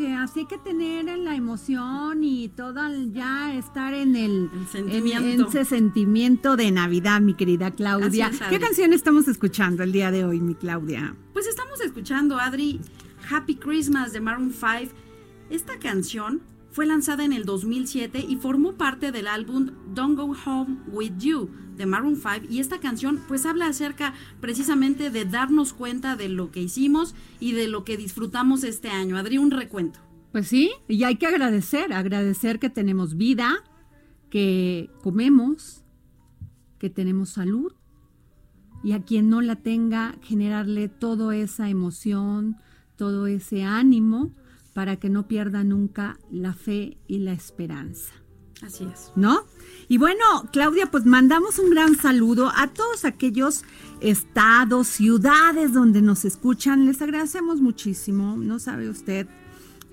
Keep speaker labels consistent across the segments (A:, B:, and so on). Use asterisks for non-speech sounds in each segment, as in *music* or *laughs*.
A: Porque así hay que tener la emoción y todo el- ya estar en el
B: El sentimiento.
A: en- en ese sentimiento de Navidad, mi querida Claudia.
B: Es.
A: ¿Qué canción estamos escuchando el día de hoy, mi Claudia?
B: Pues estamos escuchando, Adri, Happy Christmas de Maroon 5. Esta canción fue lanzada en el 2007 y formó parte del álbum Don't Go Home With You de Maroon 5 y esta canción pues habla acerca precisamente de darnos cuenta de lo que hicimos y de lo que disfrutamos este año. Adri, un recuento.
A: Pues sí, y hay que agradecer, agradecer que tenemos vida, que comemos, que tenemos salud y a quien no la tenga, generarle toda esa emoción, todo ese ánimo para que no pierda nunca la fe y la esperanza.
B: Así es.
A: ¿no? Y bueno, Claudia, pues mandamos un gran saludo a todos aquellos estados, ciudades donde nos escuchan. Les agradecemos muchísimo, no sabe usted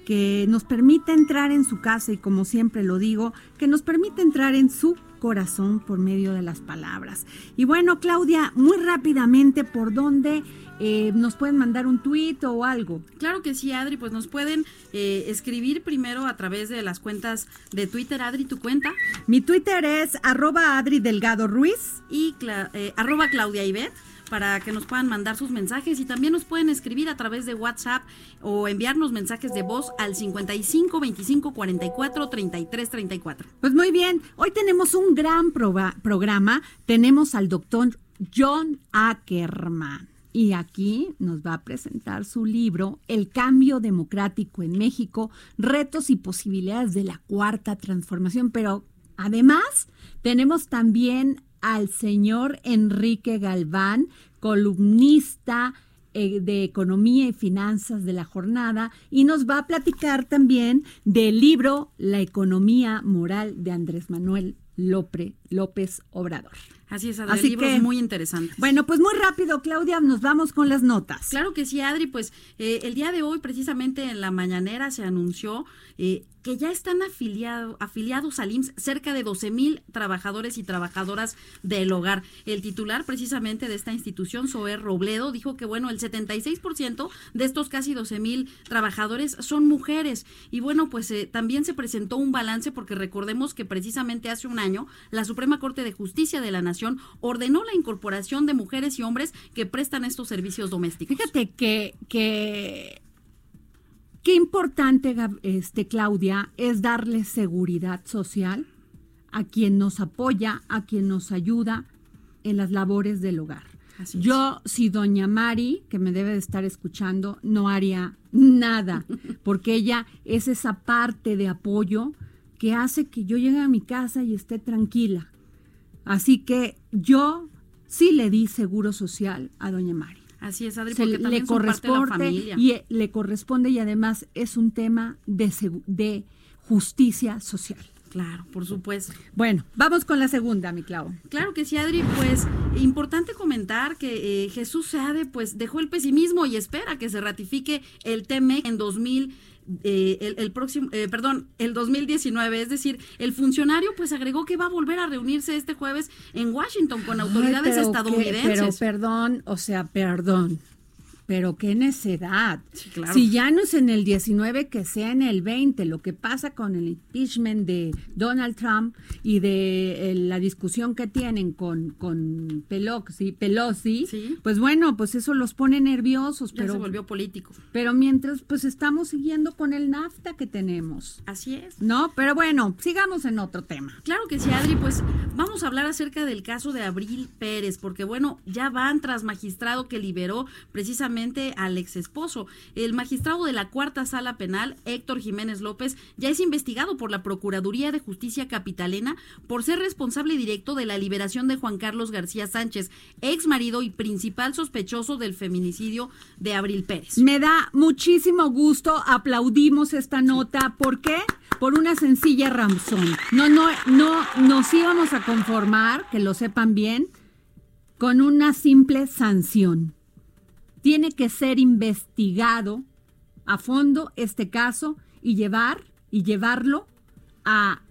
A: que nos permite entrar en su casa y como siempre lo digo, que nos permite entrar en su corazón por medio de las palabras. Y bueno, Claudia, muy rápidamente, ¿por dónde eh, nos pueden mandar un tuit o algo?
B: Claro que sí, Adri, pues nos pueden eh, escribir primero a través de las cuentas de Twitter. Adri, tu cuenta.
A: Mi Twitter es arroba Adri Delgado Ruiz.
B: y cla- eh, arroba Claudia Ibet para que nos puedan mandar sus mensajes y también nos pueden escribir a través de WhatsApp o enviarnos mensajes de voz al 55 25 44 33 34.
A: Pues muy bien, hoy tenemos un gran programa. Tenemos al doctor John Ackerman. Y aquí nos va a presentar su libro El cambio democrático en México, retos y posibilidades de la cuarta transformación. Pero además tenemos también al señor Enrique Galván, columnista eh, de Economía y Finanzas de la jornada, y nos va a platicar también del libro La economía moral de Andrés Manuel López Obrador.
B: Así es, Adri,
A: Así que-
B: es muy interesante.
A: Bueno, pues muy rápido, Claudia, nos vamos con las notas.
B: Claro que sí, Adri, pues eh, el día de hoy, precisamente en la mañanera, se anunció eh, que ya están afiliado- afiliados al IMSS cerca de 12 mil trabajadores y trabajadoras del hogar. El titular precisamente de esta institución, Zoé Robledo, dijo que bueno, el 76% de estos casi 12 mil trabajadores son mujeres. Y bueno, pues eh, también se presentó un balance porque recordemos que precisamente hace un año la Suprema Corte de Justicia de la Nación ordenó la incorporación de mujeres y hombres que prestan estos servicios domésticos.
A: Fíjate que, que qué importante, este, Claudia, es darle seguridad social a quien nos apoya, a quien nos ayuda en las labores del hogar.
B: Así es.
A: Yo, si doña Mari, que me debe de estar escuchando, no haría nada, *laughs* porque ella es esa parte de apoyo que hace que yo llegue a mi casa y esté tranquila. Así que yo sí le di seguro social a doña Mari
B: Así es, Adri,
A: se
B: porque
A: le
B: también son parte de la
A: corresponde
B: familia.
A: y eh, le corresponde y además es un tema de, justicia social.
B: Claro, por supuesto.
A: Bueno, vamos con la segunda, mi Clau.
B: Claro que sí, Adri, pues importante comentar que eh, Jesús Seade pues dejó el pesimismo y espera que se ratifique el TMEC en 2000 eh, el, el próximo, eh, perdón, el 2019, es decir, el funcionario pues agregó que va a volver a reunirse este jueves en Washington con autoridades
A: Ay, pero qué-
B: estadounidenses.
A: pero perdón, o sea, perdón. Pero qué necedad.
B: Sí, claro.
A: Si ya no es en el 19, que sea en el 20. Lo que pasa con el impeachment de Donald Trump y de eh, la discusión que tienen con, con Pelosi, Pelosi
B: Sí.
A: pues bueno, pues eso los pone nerviosos.
B: ya
A: pero,
B: se volvió político.
A: pero mientras, pues estamos siguiendo con el NAFTA que tenemos.
B: Así es.
A: ¿No? Pero bueno, sigamos en otro tema.
B: Claro que sí, Adri, pues vamos a hablar acerca del caso de Abril Pérez, porque bueno, ya van tras magistrado que liberó precisamente al ex esposo. El magistrado de la cuarta sala penal, Héctor Jiménez López, ya es investigado por la Procuraduría de Justicia Capitalena por ser responsable directo de la liberación de Juan Carlos García Sánchez, ex marido y principal sospechoso del feminicidio de Abril Pérez.
A: Me da muchísimo gusto, aplaudimos esta nota. ¿Por qué? Por una sencilla razón. No, no, no nos íbamos a conformar, que lo sepan bien, con una simple sanción. Tiene que ser investigado a fondo este caso y llevar y llevarlo a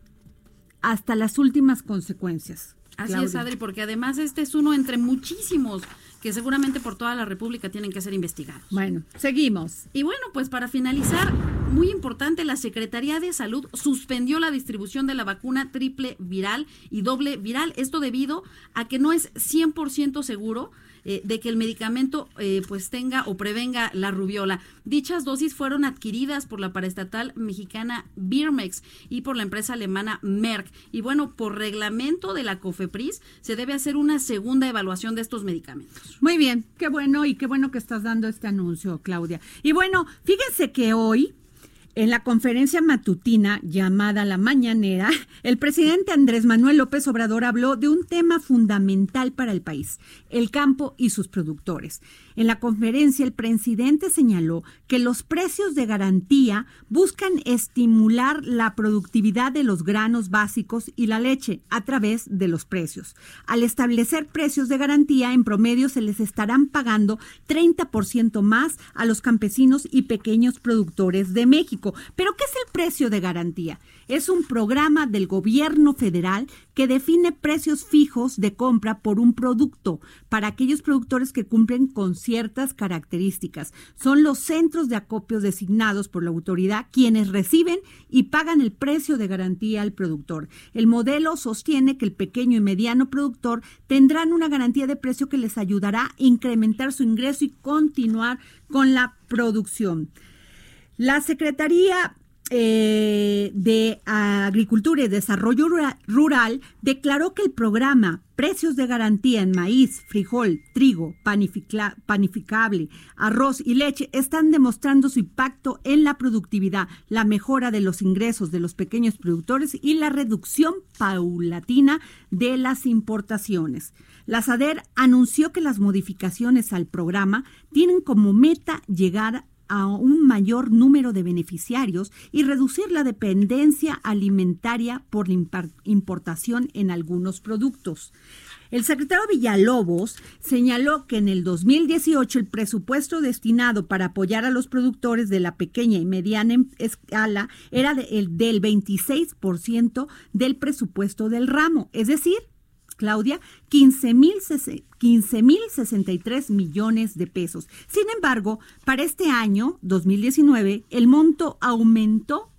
A: hasta las últimas consecuencias.
B: Así es. Adri, porque además este es uno entre muchísimos que seguramente por toda la República tienen que ser investigados.
A: Bueno, seguimos.
B: Y bueno, pues para finalizar, muy importante, la Secretaría de Salud suspendió la distribución de la vacuna triple viral y doble viral. Esto debido a que no es 100% seguro eh, de que el medicamento eh, pues tenga o prevenga la rubiola. Dichas dosis fueron adquiridas por la paraestatal mexicana Birmex y por la empresa alemana Merck. Y bueno, por reglamento de la COFEPRIS se debe hacer una segunda evaluación de estos medicamentos.
A: Muy bien, qué bueno y qué bueno que estás dando este anuncio, Claudia. Y bueno, fíjense que hoy, en la conferencia matutina llamada La Mañanera, el presidente Andrés Manuel López Obrador habló de un tema fundamental para el país, el campo y sus productores. En la conferencia, el presidente señaló que los precios de garantía buscan estimular la productividad de los granos básicos y la leche a través de los precios. Al establecer precios de garantía, en promedio se les estarán pagando 30% más a los campesinos y pequeños productores de México. ¿Pero qué es el precio de garantía? Es un programa del gobierno federal que define precios fijos de compra por un producto para aquellos productores que cumplen con ciertas características. Son los centros de acopios designados por la autoridad quienes reciben y pagan el precio de garantía al productor. El modelo sostiene que el pequeño y mediano productor tendrán una garantía de precio que les ayudará a incrementar su ingreso y continuar con la producción. La Secretaría eh, de Agricultura y Desarrollo Rura- Rural declaró que el programa Precios de Garantía en Maíz, Frijol, Trigo, Panificable, Arroz y Leche están demostrando su impacto en la productividad, la mejora de los ingresos de los pequeños productores y la reducción paulatina de las importaciones. La SADER anunció que las modificaciones al programa tienen como meta llegar a un mayor número de beneficiarios y reducir la dependencia alimentaria por la importación en algunos productos. El secretario Villalobos señaló que en el 2018 el presupuesto destinado para apoyar a los productores de la pequeña y mediana em- escala era de- el del 26% del presupuesto del ramo, es decir, Claudia, 15 mil 63 millones de pesos. Sin embargo, para este año, 2019, el monto aumentó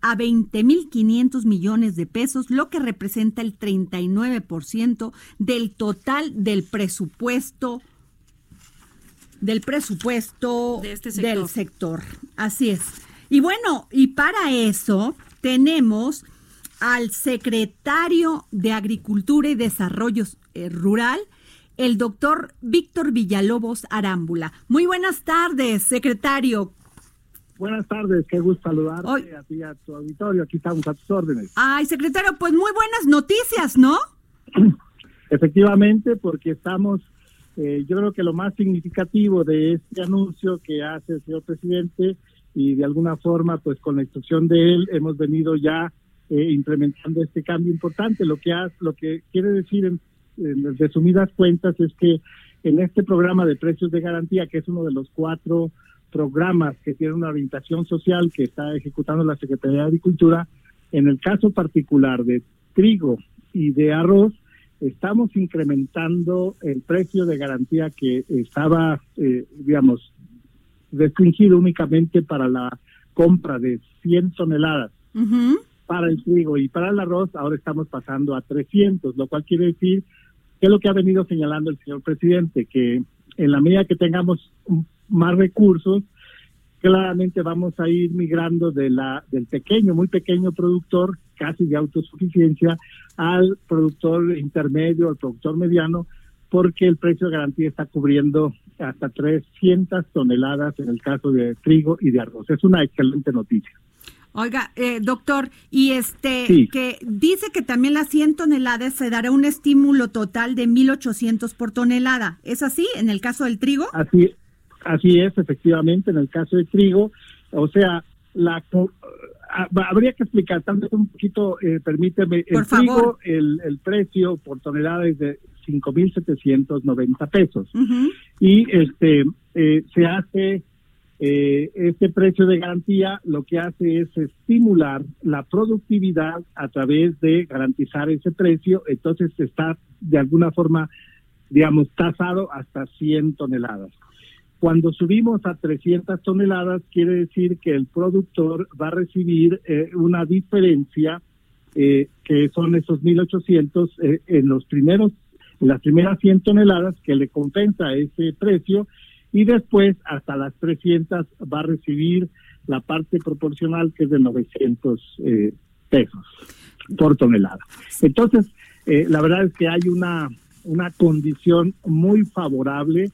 A: a 20.500 millones de pesos, lo que representa el 39% del total del presupuesto del presupuesto
B: De este sector.
A: del sector. Así es. Y bueno, y para eso tenemos al secretario de Agricultura y Desarrollo eh, Rural, el doctor Víctor Villalobos Arámbula. Muy buenas tardes, secretario.
C: Buenas tardes, qué gusto saludarte
A: Hoy-
C: a ti y a tu auditorio. Aquí estamos a tus órdenes.
A: Ay, secretario, pues muy buenas noticias, ¿no? *clears throat*
C: Efectivamente, porque estamos, eh, yo creo que lo más significativo de este anuncio que hace el señor presidente y de alguna forma, pues con la instrucción de él, hemos venido ya eh, implementando este cambio importante. Lo que, ha- lo que quiere decir en, resumidas cuentas es que en este programa de precios de garantía, que es uno de los cuatro programas que tiene una orientación social que está ejecutando la Secretaría de Agricultura, en el caso particular de trigo y de arroz, estamos incrementando el precio de garantía que estaba, eh, digamos, restringido únicamente para la compra de 100 toneladas
A: Ujú.
C: Para el trigo y para el arroz, ahora estamos pasando a 300, lo cual quiere decir que es lo que ha venido señalando el señor presidente, que en la medida que tengamos más recursos, claramente vamos a ir migrando de la del pequeño, muy pequeño productor, casi de autosuficiencia, al productor intermedio, al productor mediano, porque el precio de garantía está cubriendo hasta 300 toneladas en el caso de trigo y de arroz. Es una excelente noticia.
A: Oiga, eh, doctor, y este,
C: Sí.
A: que dice que también las 100 toneladas se dará un estímulo total de 1.800 por tonelada. ¿Es así en el caso del trigo?
C: Así, así es, efectivamente, en el caso de trigo, o sea, la ah, habría que explicar, tal vez un poquito, eh, permíteme, el
A: Por
C: trigo,
A: favor.
C: el, el precio por tonelada es de 5.790 pesos.
A: Ujú.
C: Y este eh, se hace eh, este precio de garantía, lo que hace es estimular la productividad a través de garantizar ese precio, entonces está de alguna forma, digamos, tasado hasta 100 toneladas. Cuando subimos a 300 toneladas, quiere decir que el productor va a recibir eh, una diferencia eh, que son esos 1.800 eh, en los primeros, en las primeras 100 toneladas que le compensa ese precio y después hasta las 300 va a recibir la parte proporcional que es de 900 eh, pesos por tonelada. Entonces, eh, la verdad es que hay una, una condición muy favorable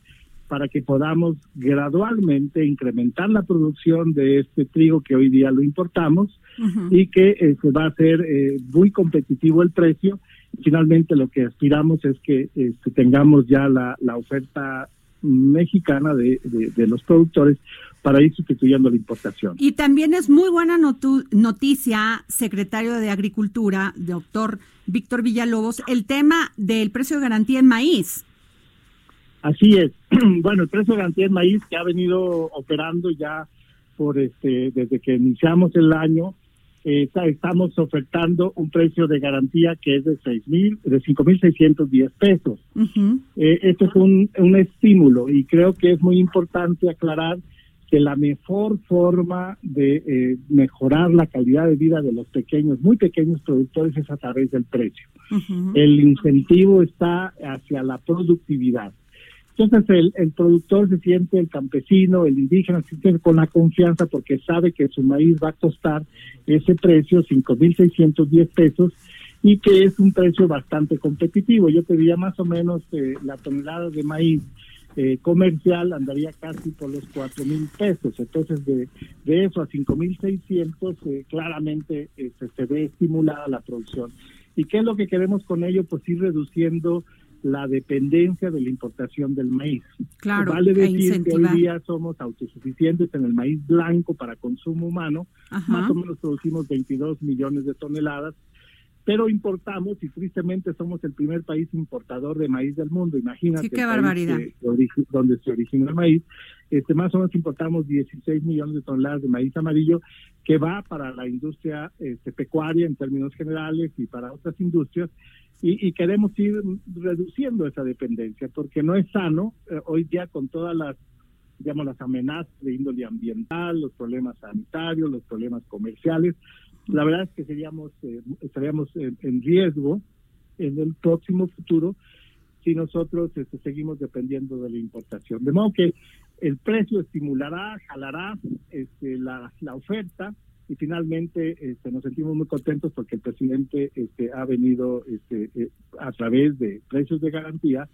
C: para que podamos gradualmente incrementar la producción de este trigo que hoy día lo importamos y que eh, se va a hacer muy competitivo el precio. Finalmente lo que aspiramos es que este, tengamos ya la, la oferta mexicana de, de- de los productores para ir sustituyendo la importación.
A: Y también es muy buena notu- noticia, secretario de Agricultura, doctor Víctor Villalobos, el tema del precio de garantía en maíz.
C: Así es. *clears throat* Bueno, el precio de garantía en maíz que ha venido operando ya por este desde que iniciamos el año, eh, estamos ofertando un precio de garantía que es de seis mil, de cinco mil seiscientos diez pesos. Eh, esto es un, un estímulo y creo que es muy importante aclarar que la mejor forma de eh, mejorar la calidad de vida de los pequeños, muy pequeños productores es a través del precio. El incentivo está hacia la productividad. Entonces el, productor se siente, el campesino, el indígena se siente con la confianza porque sabe que su maíz va a costar ese precio, 5.610 pesos, y que es un precio bastante competitivo. Yo te diría más o menos eh, la tonelada de maíz eh, comercial andaría casi por los cuatro mil pesos. Entonces, de, de eso a cinco mil seiscientos, eh, claramente eh, se, se ve estimulada la producción. ¿Y qué es lo que queremos con ello? Pues ir reduciendo la dependencia de la importación del maíz.
A: Claro,
C: vale decir que hoy día somos autosuficientes en el maíz blanco para consumo humano,
A: Ajá.
C: más o menos producimos 22 millones de toneladas, pero importamos y tristemente somos el primer país importador de maíz del mundo. Imagínate.
A: Sí, qué barbaridad.
C: que- donde se originó el maíz. Este, más o menos importamos 16 millones de toneladas de maíz amarillo que va para la industria este, pecuaria en términos generales y para otras industrias. Y, y queremos ir reduciendo esa dependencia porque no es sano eh, hoy día con todas las digamos las amenazas de índole ambiental, los problemas sanitarios, los problemas comerciales. La verdad es que seríamos eh, estaríamos en, en riesgo en el próximo futuro si nosotros este, seguimos dependiendo de la importación. De modo que el precio estimulará, jalará este, la, la oferta y finalmente este, nos sentimos muy contentos porque el presidente este, ha venido este, eh, a través de precios de garantía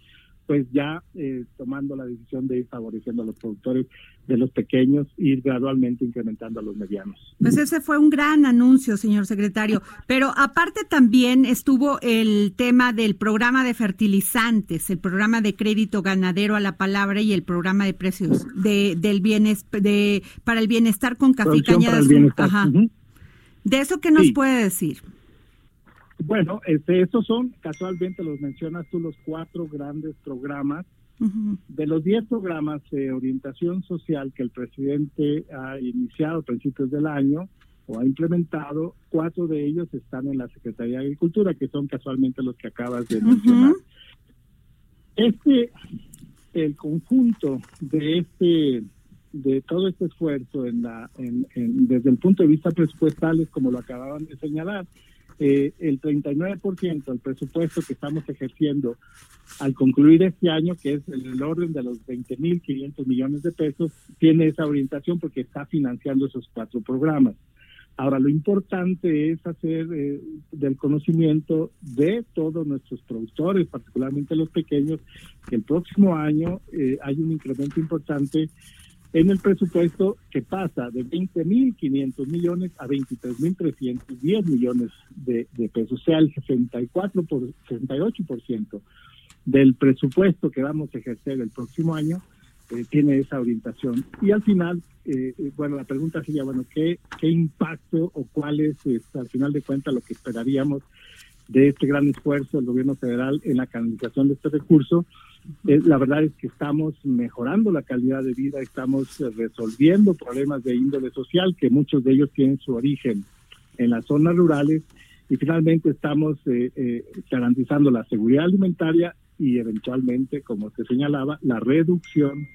C: pues ya eh, tomando la decisión de ir favoreciendo a los productores de los pequeños e ir gradualmente incrementando a los medianos.
A: Pues ese fue un gran anuncio, señor secretario. Pero aparte también estuvo el tema del programa de fertilizantes, el programa de crédito ganadero a la palabra y el programa de precios de, del bienes, de, para el bienestar con café y de eso que nos
C: Sí.
A: puede decir.
C: Bueno, este, estos son, casualmente los mencionas tú, los cuatro grandes programas. De los diez programas de orientación social que el presidente ha iniciado a principios del año o ha implementado, cuatro de ellos están en la Secretaría de Agricultura, que son casualmente los que acabas de mencionar. Este, el conjunto de este, de todo este esfuerzo en la, en- en- desde el punto de vista presupuestal, es como lo acababan de señalar, eh, el 39% del presupuesto que estamos ejerciendo al concluir este año, que es el, orden de los 20.500 millones de pesos, tiene esa orientación porque está financiando esos cuatro programas. Ahora, lo importante es hacer eh, del conocimiento de todos nuestros productores, particularmente los pequeños, que el próximo año eh, hay un incremento importante en el presupuesto que pasa de 20.500 millones a 23.310 millones de, pesos, o sea, el 64 por, 68% del presupuesto que vamos a ejercer el próximo año eh, tiene esa orientación. Y al final, eh, eh, bueno, la pregunta sería, bueno, ¿qué, qué impacto o cuál es, este, al final de cuentas, lo que esperaríamos de este gran esfuerzo del gobierno federal en la canalización de este recurso? Eh, la verdad es que estamos mejorando la calidad de vida, estamos eh, resolviendo problemas de índole social, que muchos de ellos tienen su origen en las zonas rurales, y finalmente estamos eh, eh, garantizando la seguridad alimentaria y eventualmente, como se señalaba, la reducción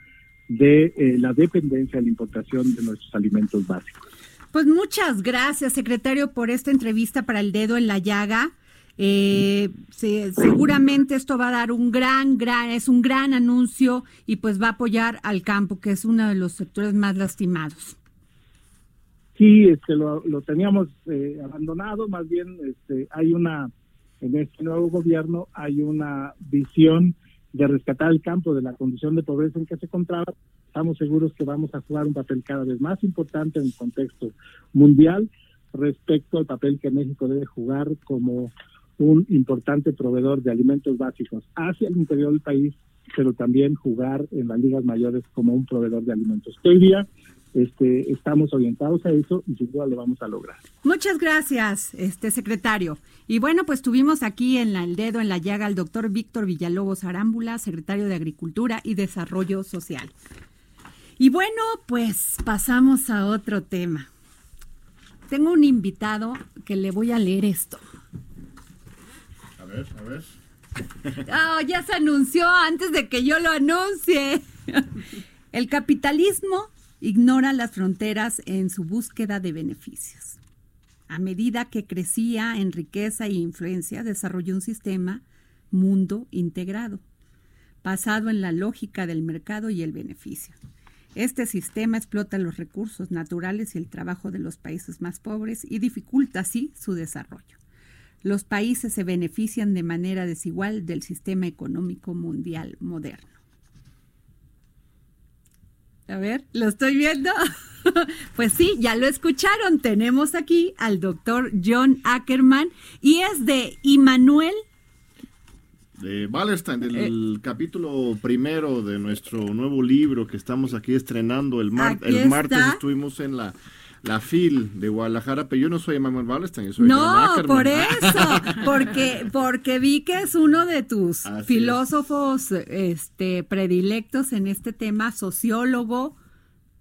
C: de eh, la dependencia de la importación de nuestros alimentos básicos.
A: Pues muchas gracias, secretario, por esta entrevista para el dedo en la llaga. Eh, se- seguramente esto va a dar un gran, gran, es un gran anuncio y pues va a apoyar al campo, que es uno de los sectores más lastimados.
C: Sí, este, lo, lo teníamos eh, abandonado, más bien este, hay una, en este nuevo gobierno hay una visión de rescatar el campo de la condición de pobreza en que se encontraba. Estamos seguros que vamos a jugar un papel cada vez más importante en el contexto mundial respecto al papel que México debe jugar como un importante proveedor de alimentos básicos hacia el interior del país, pero también jugar en las ligas mayores como un proveedor de alimentos. Hoy día este, estamos orientados a eso y sin duda lo vamos a lograr.
A: Muchas gracias, este secretario. Y bueno, pues tuvimos aquí en el dedo en la llaga al doctor Víctor Villalobos Arámbula, secretario de Agricultura y Desarrollo Social. Y bueno, pues pasamos a otro tema. Tengo un invitado que le voy a leer esto.
D: Ver, a ver.
A: Oh, ya se anunció antes de que yo lo anuncie. El capitalismo ignora las fronteras en su búsqueda de beneficios. A medida que crecía en riqueza e influencia, desarrolló un sistema mundo integrado, basado en la lógica del mercado y el beneficio. Este sistema explota los recursos naturales y el trabajo de los países más pobres y dificulta así su desarrollo. Los países se benefician de manera desigual del sistema económico mundial moderno. A ver, ¿lo estoy viendo? *laughs* pues sí, ya lo escucharon. Tenemos aquí al doctor John Ackerman y es de Immanuel.
D: De Wallerstein, del
A: Eh.
D: capítulo primero de nuestro nuevo libro que estamos aquí estrenando el, mar-
A: Aquí
D: el martes.
A: está.
D: Estuvimos en la la FIL de Guadalajara, pero yo no soy Emanuel Wallerstein, yo soy
A: No, por eso, *laughs* porque, porque vi que es uno de tus
D: Así es.
A: filósofos este, predilectos en este tema, sociólogo,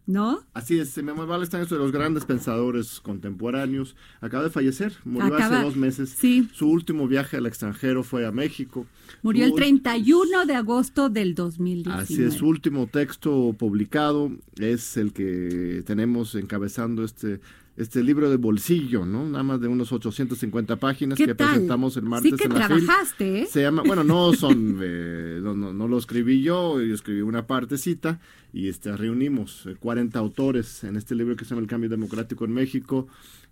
A: ¿no?
D: Así es, Emanuel Wallerstein es uno de los grandes pensadores contemporáneos. Acaba de fallecer, murió
A: Acaba-
D: hace dos meses.
A: sí.
D: Su último viaje al extranjero fue a México.
A: Murió el
D: Su-
A: 31 de agosto del 2019.
D: Así es, su último texto publicado es el que tenemos encabezando este este libro de bolsillo, ¿no? Nada más de unos 850 páginas
A: ¿Qué
D: que
A: tal?
D: presentamos el martes
A: Sí que
D: en la
A: trabajaste, ¿eh?
D: Se llama, bueno, no *laughs* son, eh, no, no, no lo escribí yo, yo escribí una partecita y este, reunimos eh, 40 autores en este libro que se llama El Cambio Democrático en México,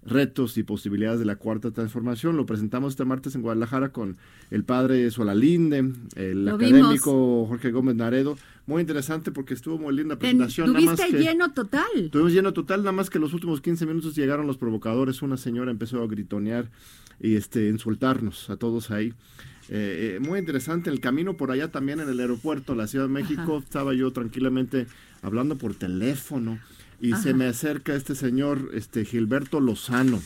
D: retos y posibilidades de la cuarta transformación. Lo presentamos este martes en Guadalajara con el padre Solalinde, el
A: Lo
D: académico Jorge Gómez Naredo. Muy interesante porque estuvo muy linda presentación. nada más
A: tuviste
D: que-
A: lleno total.
D: Tuvimos lleno total, nada más que los últimos 15 minutos llegaron los provocadores. Una señora empezó a gritonear y este, insultarnos a todos ahí. Eh, eh, muy interesante. El camino por allá también en el aeropuerto, la Ciudad de México, estaba yo tranquilamente hablando por teléfono y se me acerca este señor, este Gilberto Lozano.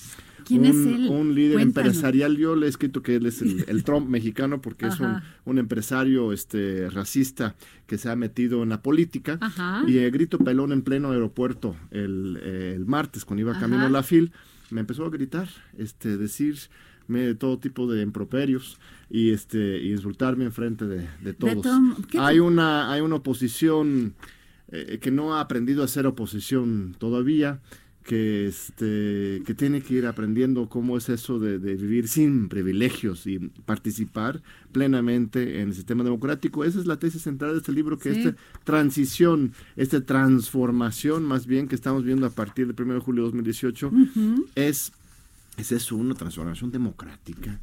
A: ¿Quién
D: un,
A: es él?
D: un líder
A: Cuéntanos.
D: empresarial. Yo le he escrito que él es el, el *laughs* Trump mexicano porque es un, un empresario este, racista que se ha metido en la política.
A: Ajá.
D: Y eh, grito pelón en pleno aeropuerto el, eh, el martes cuando iba camino a la FIL. Me empezó a gritar, este, decirme todo tipo de improperios y este y insultarme enfrente de, de todos.
A: Tom- ¿qué
D: hay una hay una oposición eh, que no ha aprendido a ser oposición todavía que este que tiene que ir aprendiendo cómo es eso de, de vivir sin privilegios y participar plenamente en el sistema democrático esa es la tesis central de este libro que
A: Sí.
D: esta transición esta transformación más bien que estamos viendo a partir del 1 de julio de 2018 es es eso, una transformación democrática.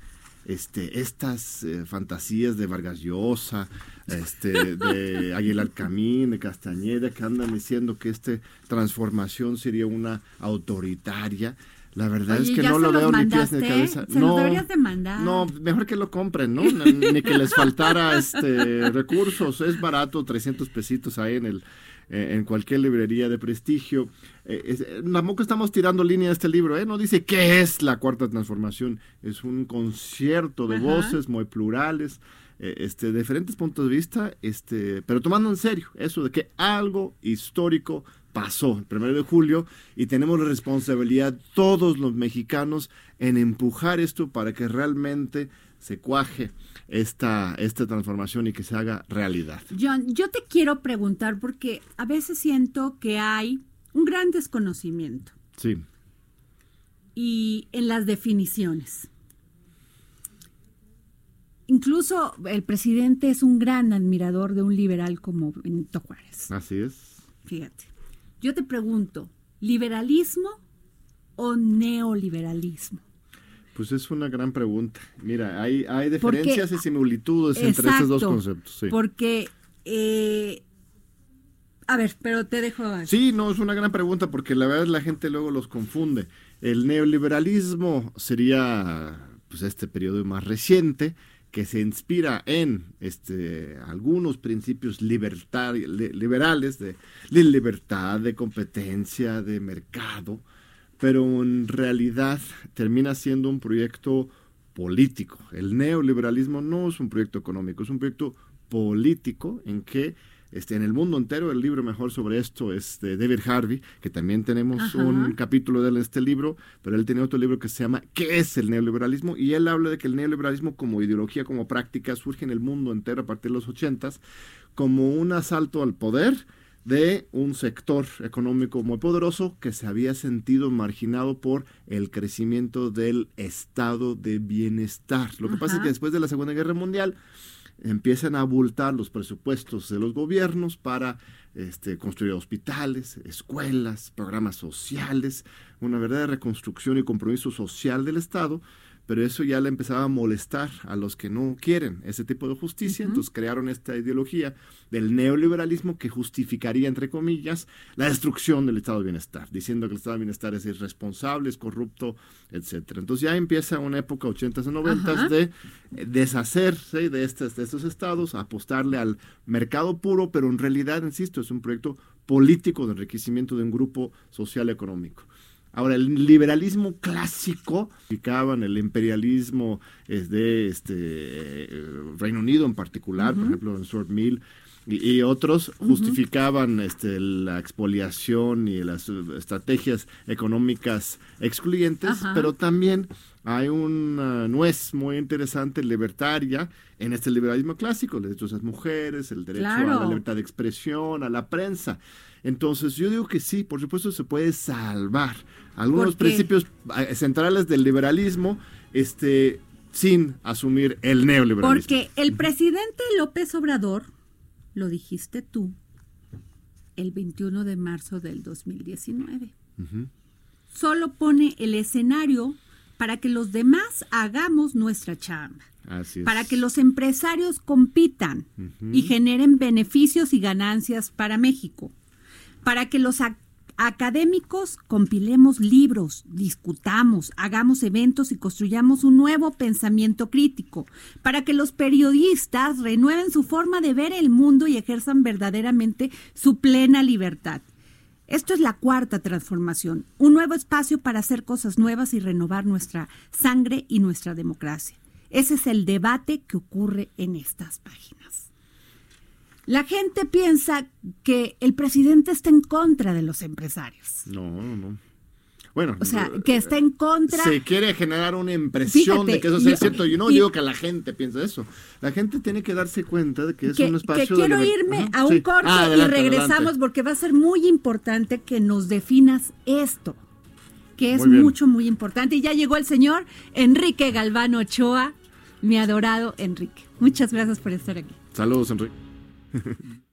D: Este, estas eh, fantasías de Vargas Llosa, este, de *laughs* Aguilar Camín, de Castañeda, que andan diciendo que esta transformación sería una autoritaria. La verdad
A: Oye,
D: es que
A: ¿ya
D: no lo veo ni pies ni cabeza.
A: Se deberías de mandar.
D: No, mejor que lo compren, ¿no? Ni ni que les faltara este recursos. Es barato, 300 pesitos ahí en el eh, en cualquier librería de prestigio. Eh, es- tampoco estamos tirando línea de este libro, ¿eh? No dice qué es la cuarta transformación. Es un concierto de
A: Ajá.
D: voces muy plurales, eh, este, de diferentes puntos de vista, este, pero tomando en serio eso de que algo histórico pasó el primero de julio y tenemos la responsabilidad todos los mexicanos en empujar esto para que realmente se cuaje esta, esta transformación y que se haga realidad.
A: John, yo te quiero preguntar porque a veces siento que hay un gran desconocimiento
D: Sí.
A: y en las definiciones. Incluso el presidente es un gran admirador de un liberal como Benito Juárez.
D: Así es.
A: Fíjate. Yo te pregunto, ¿liberalismo o neoliberalismo?
D: Pues es una gran pregunta. Mira, hay, hay
A: Porque-
D: diferencias y similitudes entre estos dos conceptos. Sí.
A: Porque, eh, a ver, pero te dejo...
D: Sí, no, es una gran pregunta porque la verdad la gente luego los confunde. El neoliberalismo sería pues este periodo más reciente que se inspira en este algunos principios liberales de, de libertad, de competencia, de mercado, pero en realidad termina siendo un proyecto político. El neoliberalismo no es un proyecto económico, es un proyecto político en que este, en el mundo entero el libro mejor sobre esto es de David Harvey, que también tenemos
A: Ajá.
D: un capítulo de él en este libro, pero él tiene otro libro que se llama ¿Qué es el neoliberalismo? Y él habla de que el neoliberalismo como ideología, como práctica, surge en el mundo entero a partir de los ochentas como un asalto al poder de un sector económico muy poderoso que se había sentido marginado por el crecimiento del estado de bienestar. Lo que pasa es que después de la Segunda Guerra Mundial empiezan a abultar los presupuestos de los gobiernos para este, construir hospitales, escuelas, programas sociales, una verdadera reconstrucción y compromiso social del Estado, pero eso ya le empezaba a molestar a los que no quieren ese tipo de justicia, entonces crearon esta ideología del neoliberalismo que justificaría, entre comillas, la destrucción del estado de bienestar, diciendo que el estado de bienestar es irresponsable, es corrupto, etcétera. Entonces ya empieza una época 80s y 90s
A: Ajá.
D: de eh, deshacerse de, estos, de estos estados, apostarle al mercado puro, pero en realidad, insisto, es un proyecto político de enriquecimiento de un grupo social económico. Ahora, el liberalismo clásico, explicaban el imperialismo de este Reino Unido en particular, por ejemplo, en Stuart Mill, y, y otros justificaban este, la expoliación y las estrategias económicas excluyentes,
A: Ajá.
D: pero también hay una nuez muy interesante, libertaria, en este liberalismo clásico, el derecho a las mujeres, el derecho a la libertad de expresión, a la prensa. Entonces, yo digo que sí, por supuesto se puede salvar algunos principios eh, centrales del liberalismo este, sin asumir el neoliberalismo.
A: Porque el presidente López Obrador, lo dijiste tú, el 21 de marzo del 2019, solo pone el escenario para que los demás hagamos nuestra chamba,
D: Así es.
A: para que los empresarios compitan y generen beneficios y ganancias para México, para que los ac- académicos compilemos libros, discutamos, hagamos eventos y construyamos un nuevo pensamiento crítico, para que los periodistas renueven su forma de ver el mundo y ejerzan verdaderamente su plena libertad. Esto es la cuarta transformación, un nuevo espacio para hacer cosas nuevas y renovar nuestra sangre y nuestra democracia. Ese es el debate que ocurre en estas páginas. La gente piensa que el presidente está en contra de los empresarios.
D: No, no, no. Bueno,
A: O sea,
D: eh,
A: que está en contra.
D: se quiere generar una impresión
A: Fíjate,
D: de que eso sea
A: yo-
D: cierto. Yo no
A: y-
D: digo que la gente piense eso. La gente tiene que darse cuenta de que es
A: que,
D: un
A: que
D: espacio de
A: quiero irme
D: Ajá,
A: a un
D: sí.
A: corte
D: Ah,
A: y regresamos
D: adelante.
A: porque va a ser muy importante que nos definas esto, que es
D: Muy
A: mucho, muy importante. Y ya llegó el señor Enrique Galván Ochoa, mi adorado Enrique. Muchas gracias por estar aquí.
D: Saludos, Enrique. *laughs*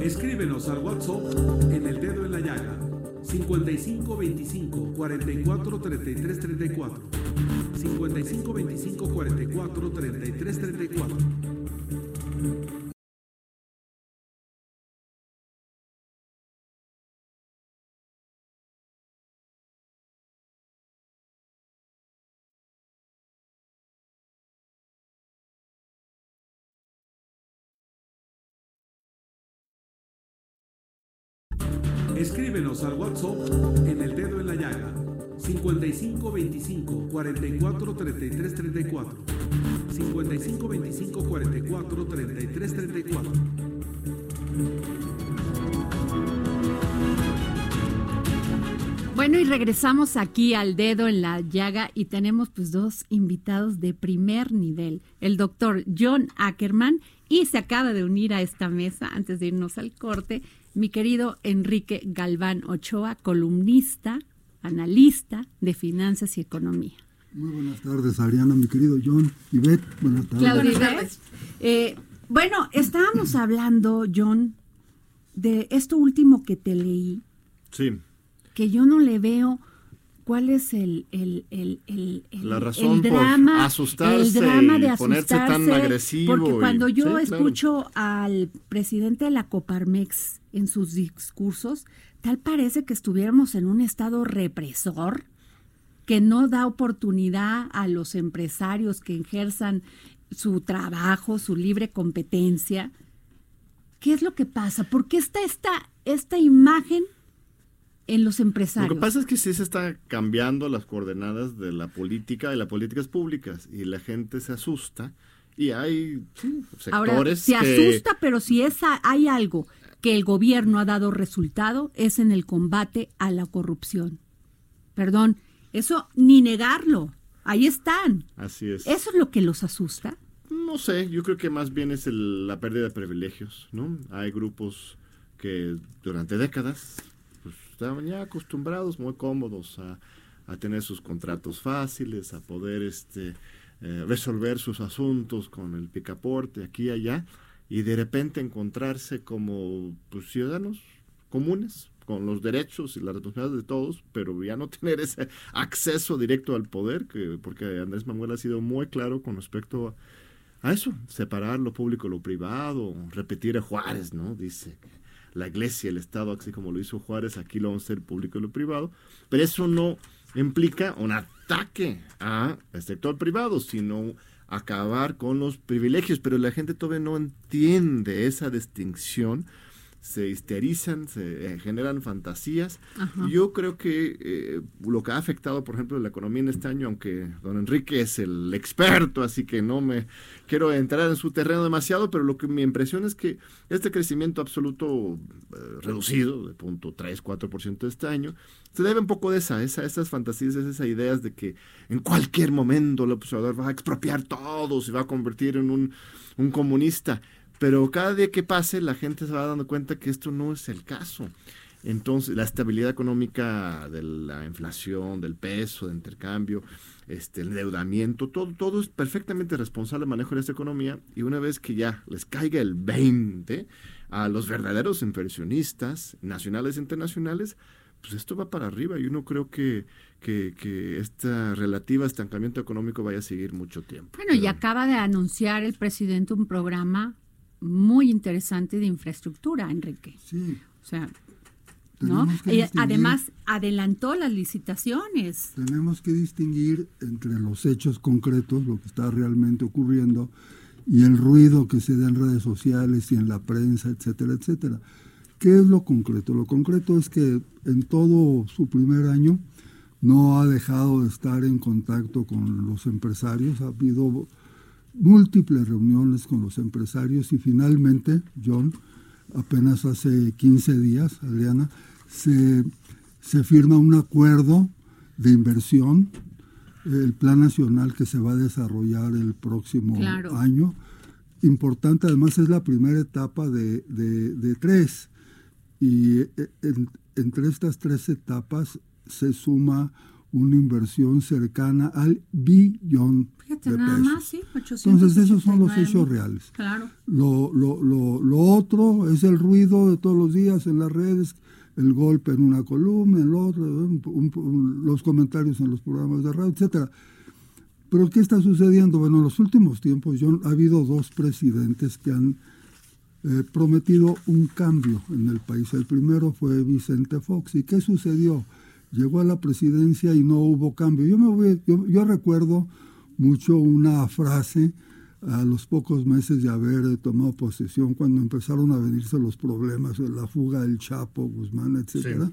E: Escríbenos al WhatsApp en el dedo en la llaga 55 25 44 33 34 55 25 44 33 34 Escríbenos al WhatsApp en el dedo en la llaga 55 25 44 33 34 55 25 44 33 34
A: Bueno, y regresamos aquí al dedo en la llaga y tenemos pues dos invitados de primer nivel. El doctor John Ackerman y se acaba de unir a esta mesa antes de irnos al corte, mi querido Enrique Galván Ochoa, columnista, analista de finanzas y economía.
F: Muy buenas tardes, Adriana, mi querido John, Ivette, buenas tardes.
A: Claudia Ivette. Eh, bueno, estábamos hablando, John, de esto último que te leí,
D: Sí.
A: que yo no le veo cuál es el, el, el, el, el-
D: La razón
A: el
D: por
A: drama,
D: asustarse
A: el drama de
D: y ponerse tan agresivo
A: Porque
D: y-
A: cuando yo
D: sí, claro.
A: escucho al presidente de la Coparmex en sus discursos, tal parece que estuviéramos en un estado represor que no da oportunidad a los empresarios que ejerzan su trabajo, su libre competencia. ¿Qué es lo que pasa? ¿Por qué está esta, esta imagen en los
D: Lo
A: empresarios?
D: que pasa es que sí se está cambiando las coordenadas de la política y las políticas públicas y la gente se asusta y hay sí,
A: Ahora,
D: sectores
A: se
D: que-
A: asusta, pero si esa, hay algo que el gobierno ha dado resultado es en el combate a la corrupción. Perdón, eso ni negarlo. Ahí están.
D: Así es.
A: ¿Eso es lo que los asusta?
D: No sé, yo creo que más bien es el- la pérdida de privilegios, ¿no? Hay grupos que durante décadas estaban ya acostumbrados, muy cómodos a, a tener sus contratos fáciles, a poder este, eh, resolver sus asuntos con el picaporte aquí y allá, y de repente encontrarse como pues, ciudadanos comunes, con los derechos y las responsabilidades de todos, pero ya no *laughs* tener ese acceso directo al poder, que, porque Andrés Manuel ha sido muy claro con respecto a, eso, separar lo público de lo privado, repetir a Juárez, ¿no? Dice la iglesia, el Estado, así como lo hizo Juárez, aquí lo vamos a hacer público y lo privado, pero eso no implica un ataque al sector privado, sino acabar con los privilegios, pero la gente todavía no entiende esa distinción se histerizan, se eh, generan fantasías. Yo creo que eh, lo que ha afectado, por ejemplo, la economía en este año, aunque don Enrique es el experto, así que no me quiero entrar en su terreno demasiado, pero lo que mi impresión es que este crecimiento absoluto eh, reducido, de punto 3, 4% este año, se debe un poco de esa, esa, esas fantasías, esas ideas de que en cualquier momento el observador va a expropiar todo, se va a convertir en un, un comunista. Pero cada día que pase, la gente se va dando cuenta que esto no es el caso. Entonces, la estabilidad económica de la inflación, del peso, de intercambio, este, el endeudamiento, todo, todo es perfectamente responsable el manejo de esta economía. Y una vez que ya les caiga el 20 a los verdaderos inversionistas, nacionales e internacionales, pues esto va para arriba. Yo no creo que, que, que este relativo estancamiento económico vaya a seguir mucho tiempo.
A: Bueno, y acaba de anunciar el presidente un programa muy interesante de infraestructura, Enrique.
F: Sí.
A: O sea, ¿no? Y además adelantó las licitaciones.
F: Tenemos que distinguir entre los hechos concretos, lo que está realmente ocurriendo, y el ruido que se da en redes sociales y en la prensa, etcétera, etcétera. ¿Qué es lo concreto? Lo concreto es que en todo su primer año no ha dejado de estar en contacto con los empresarios, ha habido múltiples reuniones con los empresarios y finalmente, John, apenas hace 15 días, Adriana, se, se firma un acuerdo de inversión, el plan nacional que se va a desarrollar el próximo año. Importante, además es la primera etapa de, de, tres. Y eh, entre estas tres etapas se suma una inversión cercana al billón de pesos. Entonces, esos son los hechos reales.
A: Claro.
F: Lo, lo, lo, lo, otro es el ruido de todos los días en las redes, el golpe en una columna, en el otro, los comentarios en los programas de radio, etcétera. Pero ¿qué está sucediendo? Bueno, en los últimos tiempos ha habido dos presidentes que han eh, prometido un cambio en el país. El primero fue Vicente Fox. ¿Y qué sucedió? Llegó a la presidencia y no hubo cambio. Yo, me voy, yo, recuerdo mucho una frase a los pocos meses de haber tomado posesión, cuando empezaron a venirse los problemas, la fuga del Chapo, Guzmán, etcétera,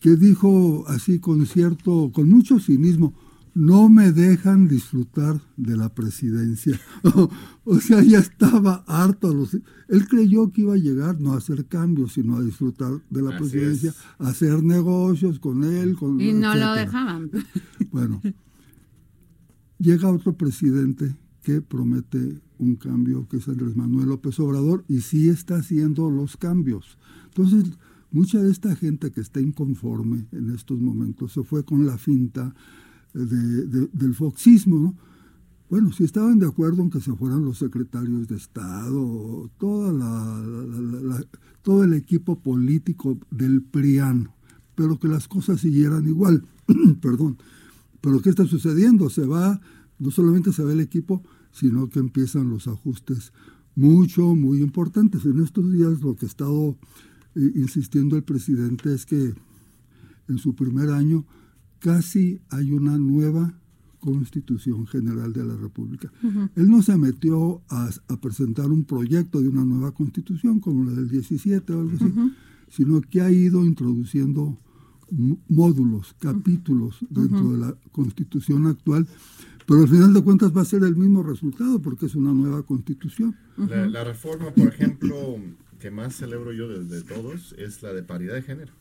F: que dijo así con cierto, con mucho cinismo, no me dejan disfrutar de la presidencia. *laughs* o sea, ya estaba harto. Los, él creyó que iba a llegar no a hacer cambios, sino a disfrutar de la presidencia, a hacer negocios con él. Con,
A: y no lo dejaban. *laughs*
F: Bueno, llega otro presidente que promete un cambio, que es Andrés Manuel López Obrador, y sí está haciendo los cambios. Entonces, mucha de esta gente que está inconforme en estos momentos se fue con la finta del foxismo. Bueno, si estaban de acuerdo en que se fueran los secretarios de Estado, toda la, todo el equipo político del PRIAN, pero que las cosas siguieran igual. *clears throat* Perdón. Pero ¿qué está sucediendo? Se va, no solamente se va el equipo, sino que empiezan los ajustes mucho, muy importantes. En estos días lo que ha estado eh, insistiendo el presidente es que en su primer año casi hay una nueva Constitución General de la República. Él no se metió a, presentar un proyecto de una nueva Constitución como la del 17 o algo así, sino que ha ido introduciendo módulos, capítulos dentro de la Constitución actual, pero al final de cuentas va a ser el mismo resultado porque es una nueva Constitución.
D: La, reforma, por ejemplo, que más celebro yo de todos es la de paridad de género.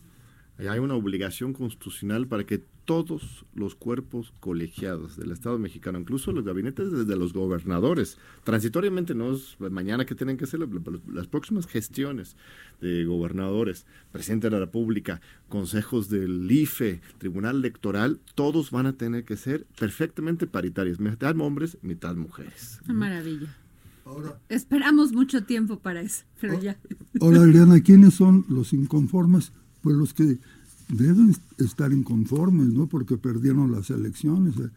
D: Hay una obligación constitucional para que todos los cuerpos colegiados del Estado mexicano, incluso los gabinetes desde los gobernadores, transitoriamente no es mañana que tienen que hacer las próximas gestiones de gobernadores, presidente de la República, consejos del IFE, Tribunal Electoral, todos van a tener que ser perfectamente paritarios, mitad hombres, mitad mujeres.
A: maravilla. Ahora, Esperamos mucho tiempo para eso, pero ya.
F: Ahora, Adriana, ¿quiénes son los inconformes? Pues los que deben estar inconformes, ¿no? Porque perdieron las elecciones. Eh,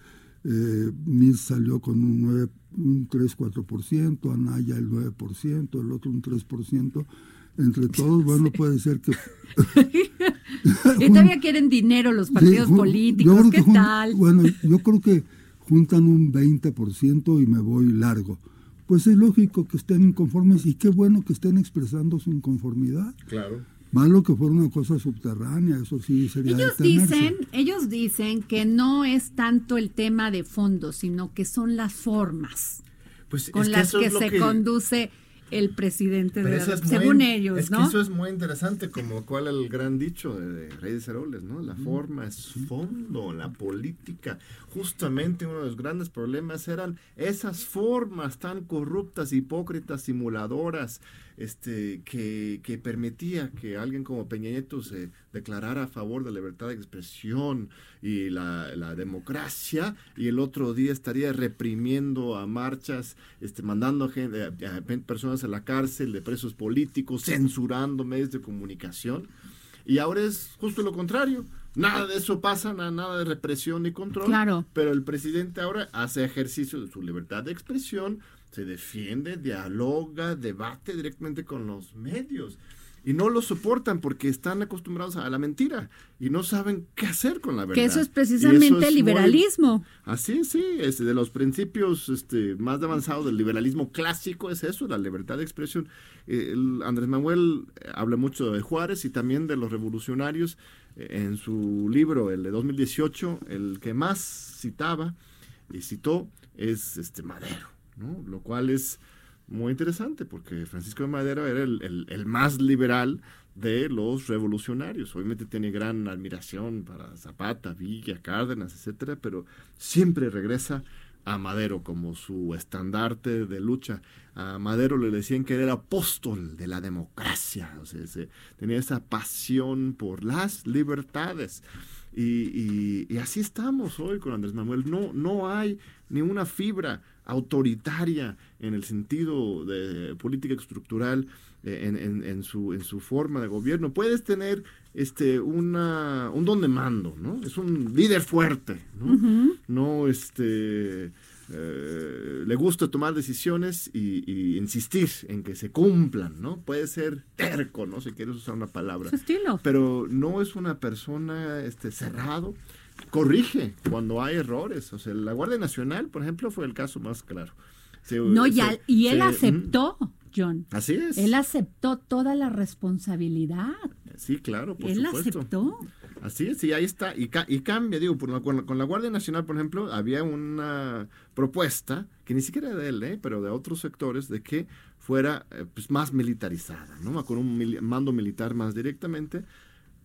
F: eh salió con un, 9, un 3-4%, Anaya el 9%, el otro un 3%. Entre todos, bueno, *laughs* puede ser que... *laughs*
A: y todavía quieren dinero los partidos políticos, ¿qué tal?
F: Bueno, yo creo que juntan un 20% y me voy largo. Pues es lógico que estén inconformes y qué bueno que estén expresando su inconformidad.
D: Claro.
F: Malo que fuera una cosa subterránea, eso sí sería
A: Ellos dicen, ellos dicen que no es tanto el tema de fondo, sino que son las formas
D: Pues
A: con
D: es
A: las que se conduce el presidente
D: Pero
A: de la
D: es muy-
A: según ellos,
D: es que eso es muy interesante, como cual el gran dicho de, de Rey de Ceroles, ¿no? La forma es fondo, la política. Justamente uno de los grandes problemas eran esas formas tan corruptas, hipócritas, simuladoras, este, que, que permitía que alguien como Peña Nieto se declarara a favor de la libertad de expresión y la, la democracia, y el otro día estaría reprimiendo a marchas, este, mandando gente, a, a personas a la cárcel de presos políticos, censurando medios de comunicación. Y ahora es justo lo contrario. Nada de eso pasa, na- nada de represión ni control.
A: Claro.
D: Pero el presidente ahora hace ejercicio de su libertad de expresión, se defiende, dialoga, debate directamente con los medios. Y no lo soportan porque están acostumbrados a la mentira y no saben qué hacer con la verdad.
A: Que eso es precisamente
D: eso es
A: el
D: muy-
A: liberalismo.
D: Así sí, es de los principios este, más avanzados del liberalismo clásico es eso, la libertad de expresión. Eh, el Andrés Manuel eh, habla mucho de Juárez y también de los revolucionarios. Eh, en su libro, el de 2018, el que más citaba y citó es este Madero, ¿no? Lo cual es muy interesante porque Francisco de Madero era el, más liberal de los revolucionarios. Obviamente tiene gran admiración para Zapata, Villa, Cárdenas, etcétera, pero siempre regresa a Madero como su estandarte de lucha. A Madero le decían que era apóstol de la democracia, o tenía esa pasión por las libertades. Y, y- y así estamos hoy con Andrés Manuel. No, no hay ni una fibra autoritaria en el sentido de política estructural eh, en, en- en su, en su forma de gobierno. Puedes tener este, una, un don de mando, ¿no? Es un líder fuerte, ¿no? No, este, eh, le gusta tomar decisiones y, y insistir en que se cumplan, ¿no? Puede ser terco, ¿no? Si quieres usar una palabra.
A: Su estilo.
D: Pero no es una persona este, cerrado. Corrige cuando hay errores. O sea, la Guardia Nacional, por ejemplo, fue el caso más claro. Se-
A: No, y,
D: se-
A: al- y él
D: se-
A: aceptó, John.
D: mm, Así es.
A: Él aceptó toda la responsabilidad.
D: Sí, claro, por
A: él
D: supuesto.
A: aceptó.
D: Así es, sí, ahí está. Y, y cambia, digo, por con, la, con la Guardia Nacional, por ejemplo, había una propuesta, que ni siquiera de él, ¿eh? pero de otros sectores, de que fuera eh, pues, más militarizada, ¿no? Con un mando militar más directamente.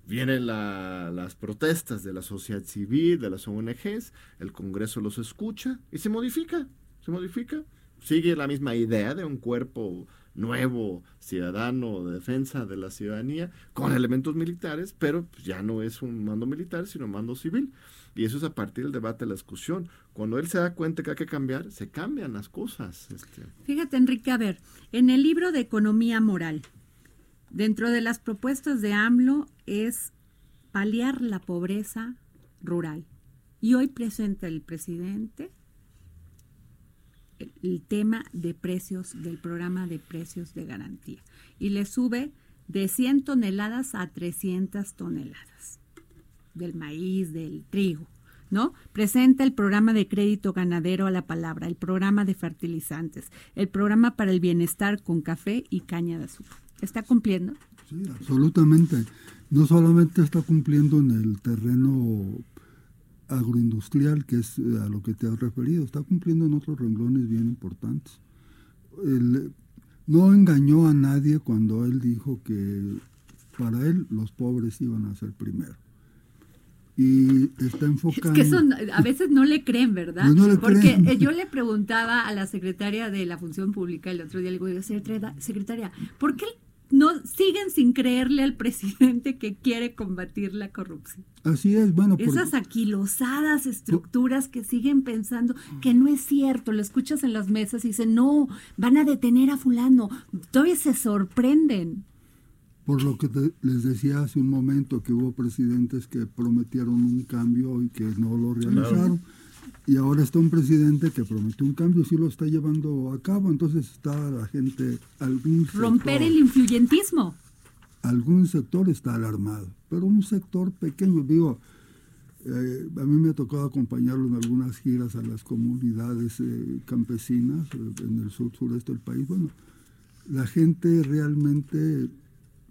D: Vienen la- las protestas de la sociedad civil, de las ONGs, el Congreso los escucha y se modifica, se modifica. Sigue la misma idea de un cuerpo nuevo, ciudadano, de defensa de la ciudadanía, con elementos militares, pero pues, ya no es un mando militar, sino un mando civil. Y eso es a partir del debate, de la discusión. Cuando él se da cuenta que hay que cambiar, se cambian las cosas. Este.
A: Fíjate, Enrique, a ver, en el libro de Economía Moral, dentro de las propuestas de AMLO es paliar la pobreza rural. Y hoy presenta el presidente el, tema de precios del programa de precios de garantía y le sube de 100 toneladas a 300 toneladas del maíz, del trigo, ¿no? Presenta el programa de crédito ganadero a la palabra, el programa de fertilizantes, el programa para el bienestar con café y caña de azúcar. ¿Está cumpliendo?
F: Sí, absolutamente. No solamente está cumpliendo en el terreno agroindustrial, que es eh, a lo que te has referido, está cumpliendo en otros renglones bien importantes. El- no engañó a nadie cuando él dijo que para él los pobres iban a ser primero. Y está
A: Es
F: enfocando...
A: que eso a veces no le creen, ¿verdad?
F: No, no le
A: Porque
F: creen.
A: eh, yo le preguntaba a la secretaria de la Función Pública el otro día, le digo, secretaria, ¿por qué no siguen sin creerle al presidente que quiere combatir la corrupción?
F: Así es, bueno,
A: Esas aquilosadas estructuras que siguen pensando que no es cierto, lo escuchas en las mesas y dicen, no, van a detener a fulano, todavía se sorprenden.
F: Por lo que te- les decía hace un momento que hubo presidentes que prometieron un cambio y que no lo realizaron. Y ahora está un presidente que prometió un cambio y sí lo está llevando a cabo. Entonces está la gente, algún sector,
A: Romper el influyentismo.
F: algún sector está alarmado, pero un sector pequeño, digo, Eh, a mí me ha tocado acompañarlo en algunas giras a las comunidades eh, campesinas eh, en el sur sureste del país. Bueno, la gente realmente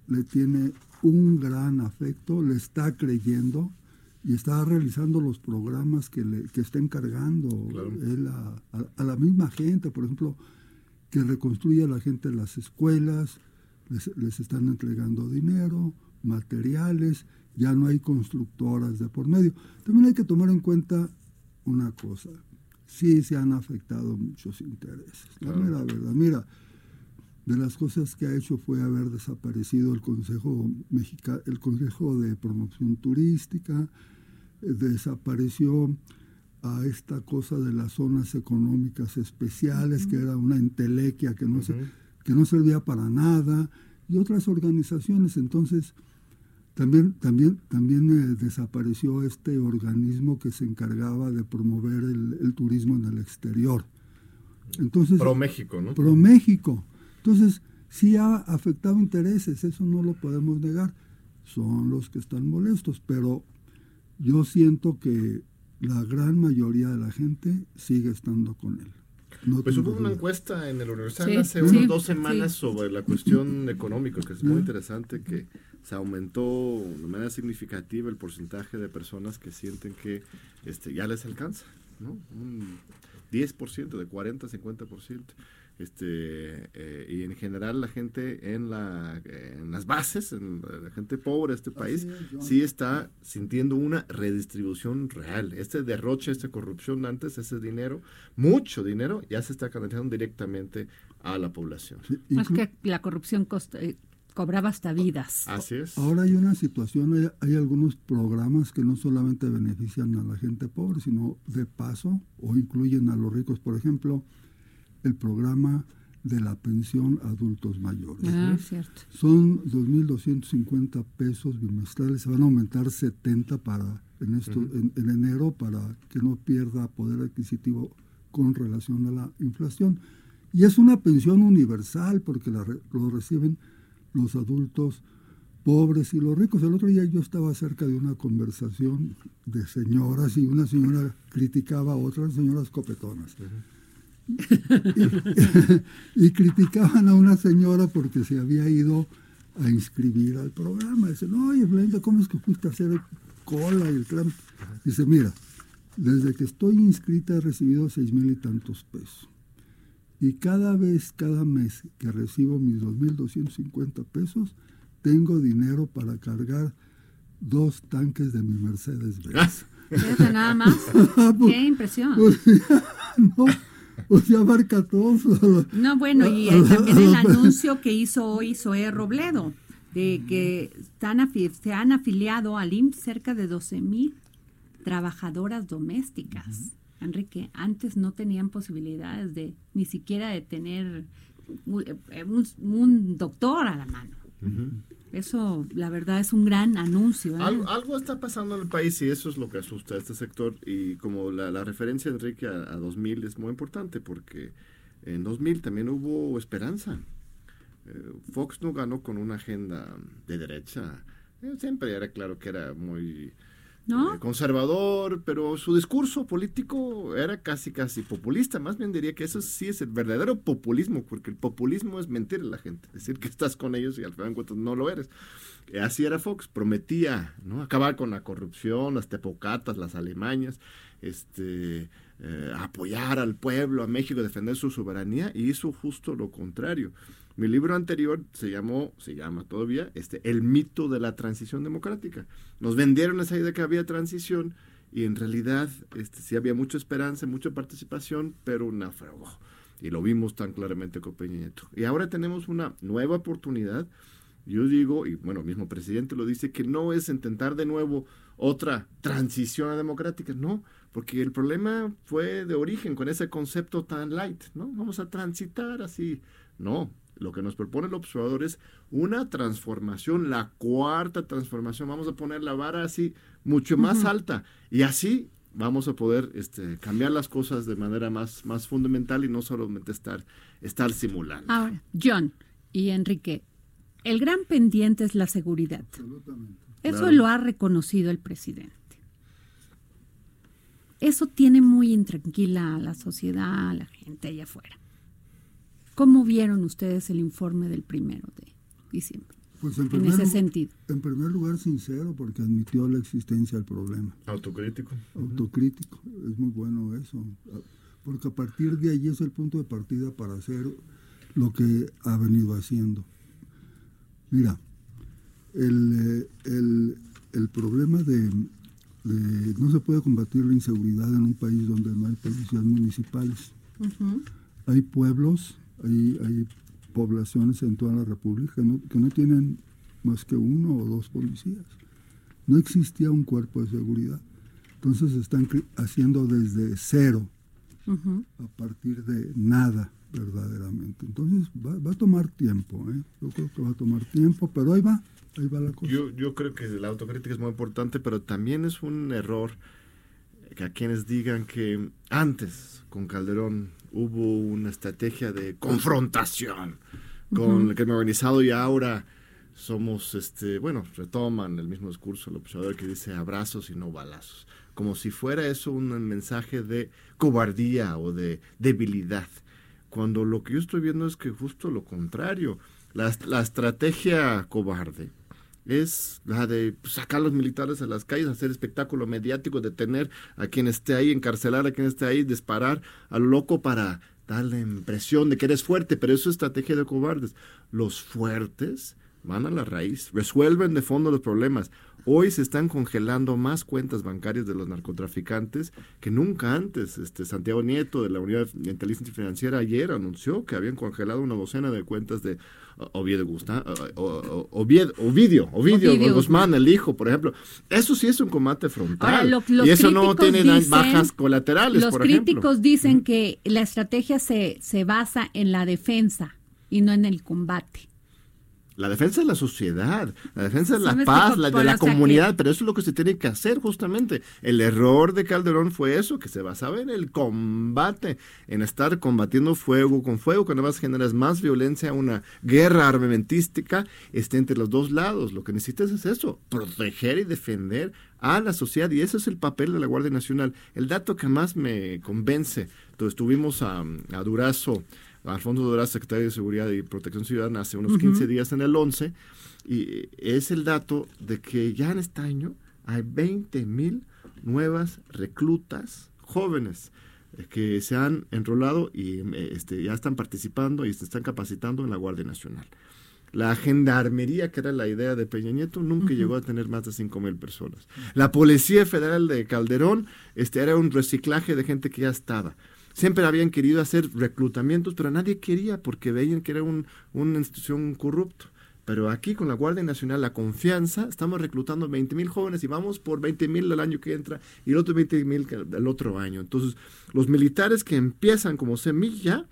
F: le tiene un gran afecto, le está creyendo y está realizando los programas que, le, que está encargando él a, a, la misma gente, por ejemplo, que reconstruye a la gente las escuelas, les, les están entregando dinero, materiales, ya no hay constructoras de por medio. También hay que tomar en cuenta una cosa, sí se han afectado muchos intereses. La mera verdad, mira, de las cosas que ha hecho fue haber desaparecido el Consejo Mexica, el Consejo de Promoción Turística, eh, desapareció a esta cosa de las zonas económicas especiales, que era una entelequia que no, se, que no servía para nada, y otras organizaciones. Entonces, también, también, también eh, desapareció este organismo que se encargaba de promover el, turismo en el exterior. Entonces,
D: Pro México, ¿no?
F: Pro México. Entonces, sí ha afectado intereses, eso no lo podemos negar. Son los que están molestos, pero yo siento que la gran mayoría de la gente sigue estando con él.
D: pues hubo una encuesta en el Universal hace unas dos semanas sobre la cuestión económica, que es muy interesante, que se aumentó de manera significativa el porcentaje de personas que sienten que este, ya les alcanza, ¿no? Un 10%, de 40 a 50%. Este, eh, y en general la gente en, la, en las bases, en la gente pobre de este país, sí está sintiendo una redistribución real. Este derroche, esta corrupción antes, ese dinero, mucho dinero, ya se está canalizando directamente a la población.
A: Más que la corrupción costa, eh, cobraba hasta vidas.
D: Así es.
F: Ahora hay una situación, hay, hay, algunos programas que no solamente benefician a la gente pobre, sino de paso o incluyen a los ricos. Por ejemplo, el programa de la pensión a adultos mayores.
A: Ah, cierto.
F: Son 2.250 pesos bimestrales, se van a aumentar 70 para en, esto, en, enero para que no pierda poder adquisitivo con relación a la inflación. Y es una pensión universal porque la, lo reciben los adultos pobres y los ricos. El otro día yo estaba cerca de una conversación de señoras y una señora criticaba a otras señoras copetonas *laughs* y, criticaban a una señora porque se había ido a inscribir al programa. Dice, no, oye, ¿cómo es que fuiste a hacer cola y el trámite? Dice, mira, desde que estoy inscrita he recibido seis mil y tantos pesos. Y cada vez, cada mes que recibo mis 2.250 pesos, tengo dinero para cargar dos tanques de mi Mercedes Benz. *laughs*
A: nada más. *laughs* Pues, Qué impresión. Pues,
F: no, *laughs* o sea, abarca todo.
A: No, bueno, y también el *laughs* anuncio que hizo hoy Zoé Robledo, de que están se han afiliado al IMSS cerca de 12 mil trabajadoras domésticas. Enrique, antes no tenían posibilidades de ni siquiera de tener eh, un, doctor a la mano. Eso, la verdad, es un gran anuncio. ¿eh?
D: Algo, está pasando en el país y eso es lo que asusta a este sector. Y como la, referencia, Enrique, a, 2000 es muy importante porque en 2000 también hubo esperanza. Eh, Fox no ganó con una agenda de derecha. Eh, siempre era claro que era muy eh, conservador, pero su discurso político era casi, casi populista. Más bien diría que eso sí es el verdadero populismo, porque el populismo es mentir a la gente, decir que estás con ellos y al final no lo eres. Eh, así era Fox, prometía ¿no? acabar con la corrupción, las tepocatas, las alemañas, este, eh, apoyar al pueblo, a México, defender su soberanía, y hizo justo lo contrario. Mi libro anterior se llamó, se llama todavía, este, El mito de la transición democrática. Nos vendieron esa idea de que había transición y en realidad este, sí había mucha esperanza, mucha participación, pero naufragó. Y lo vimos tan claramente con Peña Nieto. Y ahora tenemos una nueva oportunidad. Yo digo, y bueno, mismo presidente lo dice, que no es intentar de nuevo otra transición a democrática, no, porque el problema fue de origen con ese concepto tan light, ¿no? Vamos a transitar así. No, lo que nos propone el observador es una transformación, la cuarta transformación. Vamos a poner la vara así mucho más alta y así vamos a poder este, cambiar las cosas de manera más, más fundamental y no solamente estar, estar simulando.
A: Ahora, John y Enrique, el gran pendiente es la seguridad. Eso lo ha reconocido el presidente. eso tiene muy intranquila a la sociedad, a la gente allá afuera. ¿Cómo vieron ustedes el informe del primero de diciembre?
F: Pues
A: en,
F: primer,
A: ese sentido.
F: En primer lugar, sincero, porque admitió la existencia del problema.
D: Autocrítico.
F: Autocrítico. Es muy bueno eso. Porque a partir de allí es el punto de partida para hacer lo que ha venido haciendo. Mira, el, el, el problema de, de, no se puede combatir la inseguridad en un país donde no hay policías municipales. Hay pueblos, hay, hay poblaciones en toda la República que no, que no tienen más que uno o dos policías. No existía un cuerpo de seguridad. Entonces están haciendo desde cero, a partir de nada verdaderamente. Entonces va, a tomar tiempo, ¿eh? yo creo que va a tomar tiempo, pero ahí va, ahí va la cosa.
D: Yo, yo creo que la autocrítica es muy importante, pero también es un error que a quienes digan que antes con Calderón hubo una estrategia de confrontación con el crimen organizado y ahora somos, este, bueno, retoman el mismo discurso el observador que dice abrazos y no balazos, como si fuera eso un mensaje de cobardía o de debilidad, cuando lo que yo estoy viendo es que justo lo contrario, la, la estrategia cobarde es la de sacar a los militares a las calles, hacer espectáculo mediático, detener a quien esté ahí, encarcelar a quien esté ahí, disparar al loco para darle la impresión de que eres fuerte, pero eso es estrategia de cobardes. Los fuertes van a la raíz, resuelven de fondo los problemas. Hoy se están congelando más cuentas bancarias de los narcotraficantes que nunca antes. Este Santiago Nieto de la Unidad de Inteligencia Financiera ayer anunció que habían congelado una docena de cuentas de Oviedo Gustavo, Oviedo, Ovidio, Ovidio, Guzmán, el hijo, por ejemplo. Eso sí es un combate frontal. y eso no tiene bajas colaterales.
A: Los críticos dicen que la estrategia se, se basa en la defensa y no en el combate.
D: La defensa de la sociedad, la defensa de la paz, la de la comunidad, pero eso es lo que se tiene que hacer justamente. El error de Calderón fue eso, que se basaba en el combate, en estar combatiendo fuego con fuego, que además generas más violencia, una guerra armamentística esté entre los dos lados. Lo que necesitas es eso, proteger y defender a la sociedad y ese es el papel de la Guardia Nacional. El dato que más me convence, entonces tuvimos a, a Durazo, Alfonso Doraz, secretario de Seguridad y Protección Ciudadana, hace unos 15 días en el 11, y es el dato de que ya en este año hay 20 mil nuevas reclutas jóvenes eh, que se han enrolado y eh, este, ya están participando y se están capacitando en la Guardia Nacional. La gendarmería, que era la idea de Peña Nieto, nunca llegó a tener más de 5 mil personas. La Policía Federal de Calderón este, era un reciclaje de gente que ya estaba. Siempre habían querido hacer reclutamientos, pero nadie quería porque veían que era un, una institución corrupta. Pero aquí con la Guardia Nacional, la confianza, estamos reclutando 20 mil jóvenes y vamos por 20 mil el año que entra y el otro 20 mil el otro año. Entonces, los militares que empiezan como semilla,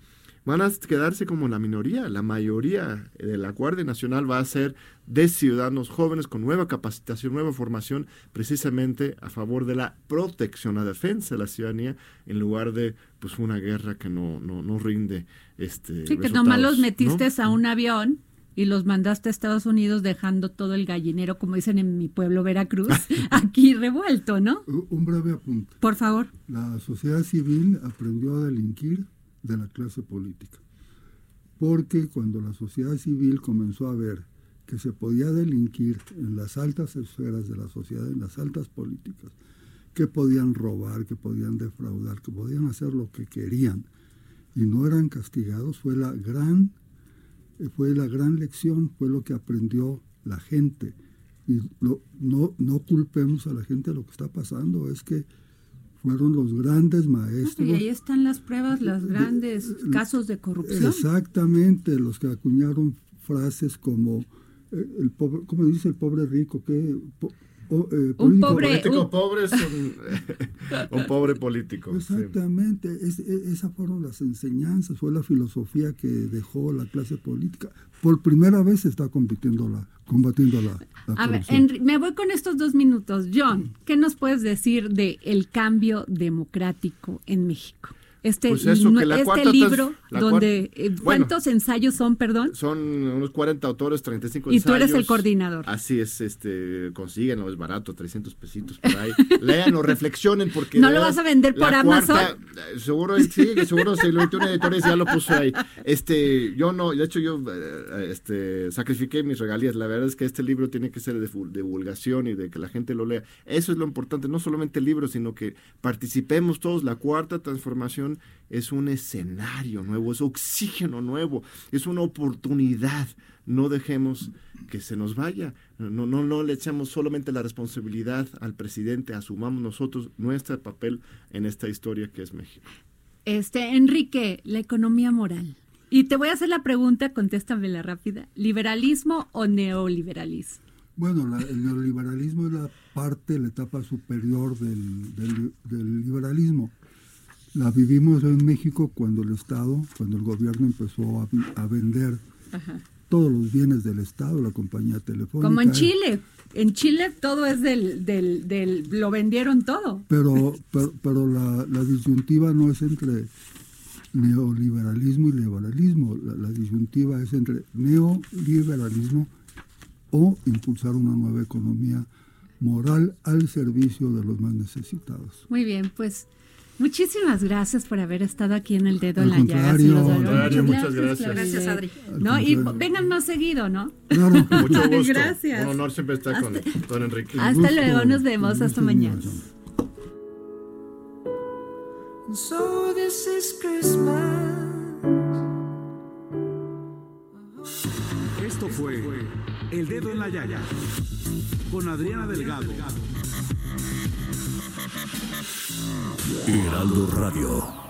D: van a quedarse como la minoría. La mayoría de la Guardia Nacional va a ser de ciudadanos jóvenes con nueva capacitación, nueva formación, precisamente a favor de la protección, la defensa de la ciudadanía, en lugar de pues una guerra que no, no, no rinde este.
A: Sí, que nomás los metiste a un avión y los mandaste a Estados Unidos dejando todo el gallinero, como dicen en mi pueblo Veracruz, *laughs* aquí revuelto, ¿no?
F: Un breve apunte.
A: Por favor.
F: La sociedad civil aprendió a delinquir de la clase política. Porque cuando la sociedad civil comenzó a ver que se podía delinquir en las altas esferas de la sociedad, en las altas políticas, que podían robar, que podían defraudar, que podían hacer lo que querían y no eran castigados, fue la gran, fue la gran lección, fue lo que aprendió la gente. Y no, no culpemos a la gente de lo que está pasando, es que fueron los grandes maestros.
A: Y ahí están las pruebas, los grandes casos de corrupción.
F: Exactamente, los que acuñaron frases como eh, el pobre, ¿cómo dice el pobre rico? que
D: eh, *laughs* un pobre político pobre es un, pobre político.
F: Exactamente, esas fueron las enseñanzas, fue la filosofía que dejó la clase política. Por primera vez se está compitiendo la, combatiendo la,
A: A ver, me voy con estos dos minutos. John, ¿qué nos puedes decir de el cambio democrático en México? Este,
D: Pues eso,
A: este libro donde eh,
D: bueno.
A: ¿cuántos ensayos son, perdón?
D: Son unos 40 autores, 35
A: Y tú eres el
D: ensayos.
A: coordinador.
D: Así es, este, consíguenlo, es barato, 300 pesitos por ahí. *laughs* Léanlo, reflexionen porque...
A: ¿No lo vas a vender por Amazon?
D: cuarta, eh, seguro, sí, seguro se lo un editores ya lo puso ahí. Este, yo no, de hecho yo eh, este, sacrifiqué mis regalías. La verdad es que este libro tiene que ser de divulgación y de que la gente lo lea. Eso es lo importante, no solamente el libro, sino que participemos todos. La cuarta transformación es un escenario nuevo, es oxígeno nuevo, es una oportunidad. No dejemos que se nos vaya. No, no, no le echamos solamente la responsabilidad al presidente, asumamos nosotros nuestro papel en esta historia que es México.
A: Este, Enrique, la economía moral. Y te voy a hacer la pregunta, contéstamela rápida. ¿Liberalismo o neoliberalismo?
F: Bueno, la- el neoliberalismo es la parte, la etapa superior del, del- del liberalismo. La vivimos en México cuando el Estado, cuando el gobierno empezó a, a vender todos los bienes del Estado, la compañía telefónica.
A: Como en Chile. En Chile todo es del, del, del, lo vendieron todo.
F: Pero, *laughs* pero, pero la, la disyuntiva no es entre neoliberalismo y liberalismo. La, la disyuntiva es entre neoliberalismo o impulsar una nueva economía moral al servicio de los más necesitados.
A: Muy bien, pues muchísimas gracias por haber estado aquí en el dedo
F: Al
A: en la llaga. mucho.
D: muchas gracias.
B: Gracias, Adri.
A: ¿No? Y vengan más seguido, ¿no?
F: Claro. *laughs*
D: Mucho gusto.
A: Gracias.
D: Un honor siempre estar con don Enrique.
A: Hasta
F: gusto,
A: luego, nos vemos,
F: con
A: hasta mañana.
G: So this is Christmas.
E: Esto fue El Dedo en la Llaga con Adriana Delgado.
H: Heraldo Radio.